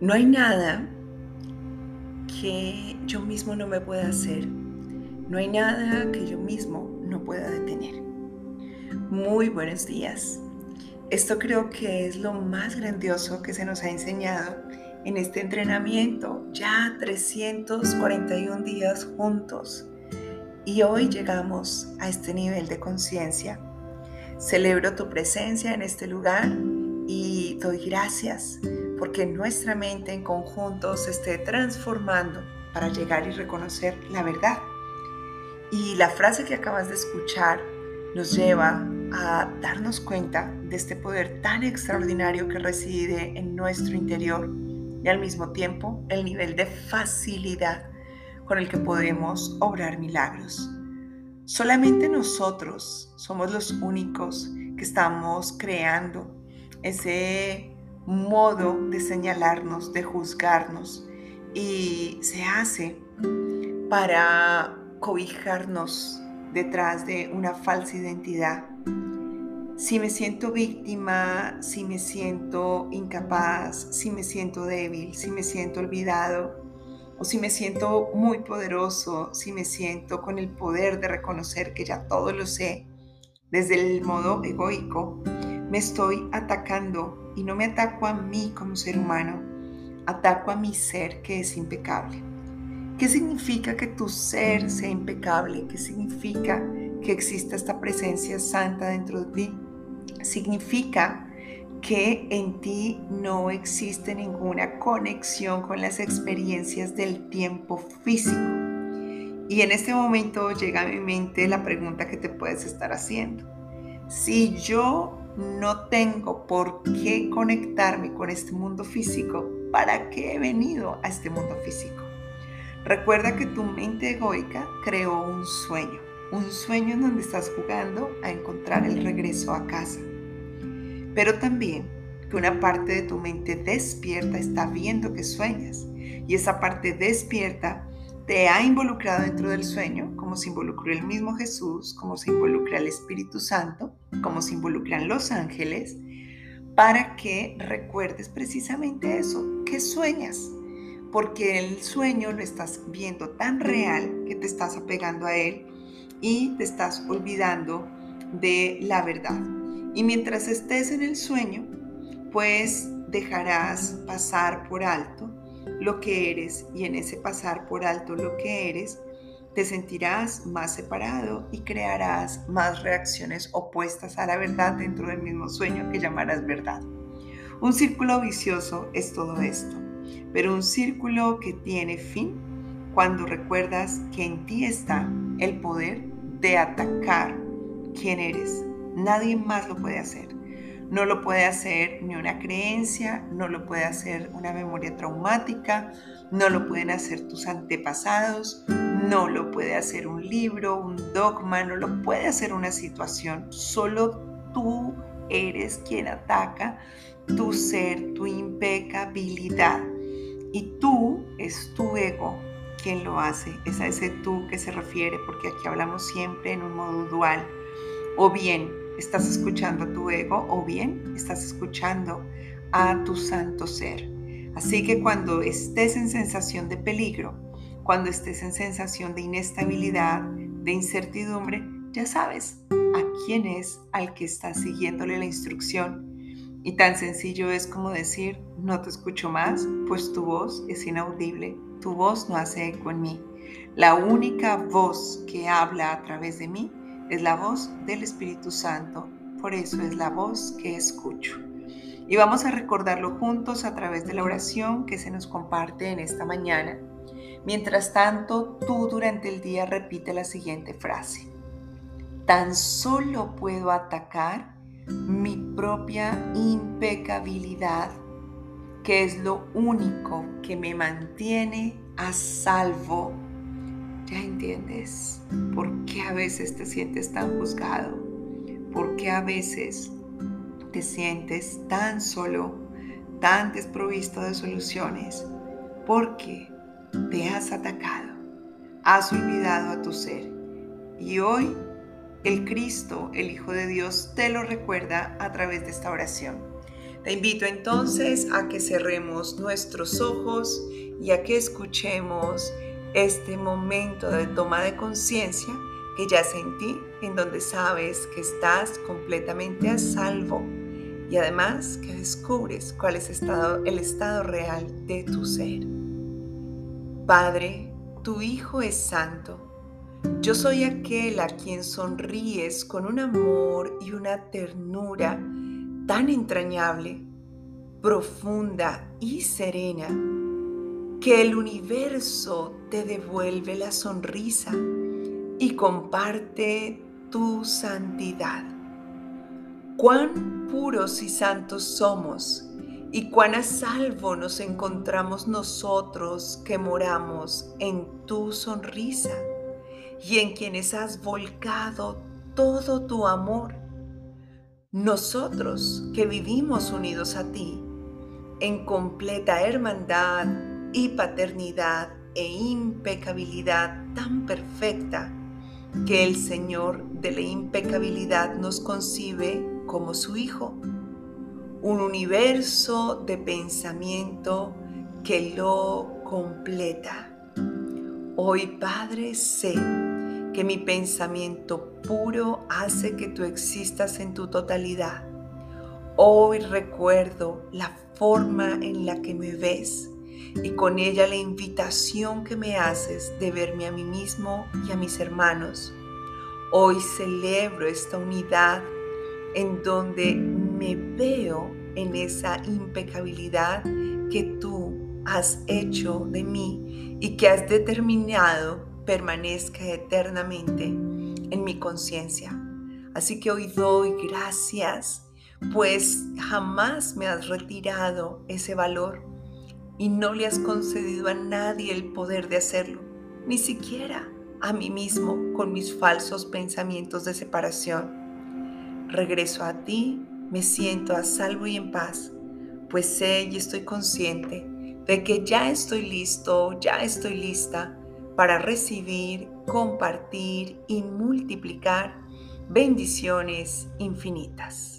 No hay nada que yo mismo no me pueda hacer. No hay nada que yo mismo no pueda detener. Muy buenos días. Esto creo que es lo más grandioso que se nos ha enseñado en este entrenamiento. Ya 341 días juntos. Y hoy llegamos a este nivel de conciencia. Celebro tu presencia en este lugar y doy gracias porque nuestra mente en conjunto se esté transformando para llegar y reconocer la verdad. Y la frase que acabas de escuchar nos lleva a darnos cuenta de este poder tan extraordinario que reside en nuestro interior y al mismo tiempo el nivel de facilidad con el que podemos obrar milagros. Solamente nosotros somos los únicos que estamos creando ese modo de señalarnos, de juzgarnos y se hace para cobijarnos detrás de una falsa identidad. Si me siento víctima, si me siento incapaz, si me siento débil, si me siento olvidado, o si me siento muy poderoso, si me siento con el poder de reconocer que ya todo lo sé, desde el modo egoico, me estoy atacando y no me ataco a mí como ser humano, ataco a mi ser que es impecable. ¿Qué significa que tu ser sea impecable? ¿Qué significa que exista esta presencia santa dentro de ti? Significa que en ti no existe ninguna conexión con las experiencias del tiempo físico. Y en este momento llega a mi mente la pregunta que te puedes estar haciendo. Si yo no tengo por qué conectarme con este mundo físico. ¿Para qué he venido a este mundo físico? Recuerda que tu mente egoica creó un sueño, un sueño en donde estás jugando a encontrar el regreso a casa. Pero también que una parte de tu mente despierta está viendo que sueñas y esa parte despierta te ha involucrado dentro del sueño, como se involucró el mismo Jesús, como se involucra el Espíritu Santo, como se involucran los ángeles, para que recuerdes precisamente eso, que sueñas, porque el sueño lo estás viendo tan real que te estás apegando a él y te estás olvidando de la verdad. Y mientras estés en el sueño, pues dejarás pasar por alto lo que eres y en ese pasar por alto lo que eres, te sentirás más separado y crearás más reacciones opuestas a la verdad dentro del mismo sueño que llamarás verdad. Un círculo vicioso es todo esto, pero un círculo que tiene fin cuando recuerdas que en ti está el poder de atacar quién eres. Nadie más lo puede hacer. No lo puede hacer ni una creencia, no lo puede hacer una memoria traumática, no lo pueden hacer tus antepasados, no lo puede hacer un libro, un dogma, no lo puede hacer una situación. Solo tú eres quien ataca tu ser, tu impecabilidad. Y tú es tu ego quien lo hace. Es a ese tú que se refiere, porque aquí hablamos siempre en un modo dual. O bien estás escuchando a tu ego o bien estás escuchando a tu santo ser. Así que cuando estés en sensación de peligro, cuando estés en sensación de inestabilidad, de incertidumbre, ya sabes a quién es al que estás siguiéndole la instrucción. Y tan sencillo es como decir, no te escucho más, pues tu voz es inaudible, tu voz no hace eco en mí. La única voz que habla a través de mí es la voz del Espíritu Santo, por eso es la voz que escucho. Y vamos a recordarlo juntos a través de la oración que se nos comparte en esta mañana. Mientras tanto, tú durante el día repite la siguiente frase. Tan solo puedo atacar mi propia impecabilidad, que es lo único que me mantiene a salvo ¿Ya entiendes por qué a veces te sientes tan juzgado? ¿Por qué a veces te sientes tan solo, tan desprovisto de soluciones? Porque te has atacado, has olvidado a tu ser. Y hoy el Cristo, el Hijo de Dios, te lo recuerda a través de esta oración. Te invito entonces a que cerremos nuestros ojos y a que escuchemos este momento de toma de conciencia que ya sentí, en donde sabes que estás completamente a salvo y además que descubres cuál es el estado real de tu ser. Padre, tu Hijo es santo. Yo soy aquel a quien sonríes con un amor y una ternura tan entrañable, profunda y serena, que el universo te devuelve la sonrisa y comparte tu santidad. Cuán puros y santos somos y cuán a salvo nos encontramos nosotros que moramos en tu sonrisa y en quienes has volcado todo tu amor. Nosotros que vivimos unidos a ti en completa hermandad y paternidad e impecabilidad tan perfecta que el Señor de la impecabilidad nos concibe como su Hijo, un universo de pensamiento que lo completa. Hoy, Padre, sé que mi pensamiento puro hace que tú existas en tu totalidad. Hoy recuerdo la forma en la que me ves y con ella la invitación que me haces de verme a mí mismo y a mis hermanos. Hoy celebro esta unidad en donde me veo en esa impecabilidad que tú has hecho de mí y que has determinado permanezca eternamente en mi conciencia. Así que hoy doy gracias, pues jamás me has retirado ese valor y no le has concedido a nadie el poder de hacerlo, ni siquiera a mí mismo con mis falsos pensamientos de separación. Regreso a ti, me siento a salvo y en paz, pues sé y estoy consciente de que ya estoy listo, ya estoy lista para recibir, compartir y multiplicar bendiciones infinitas.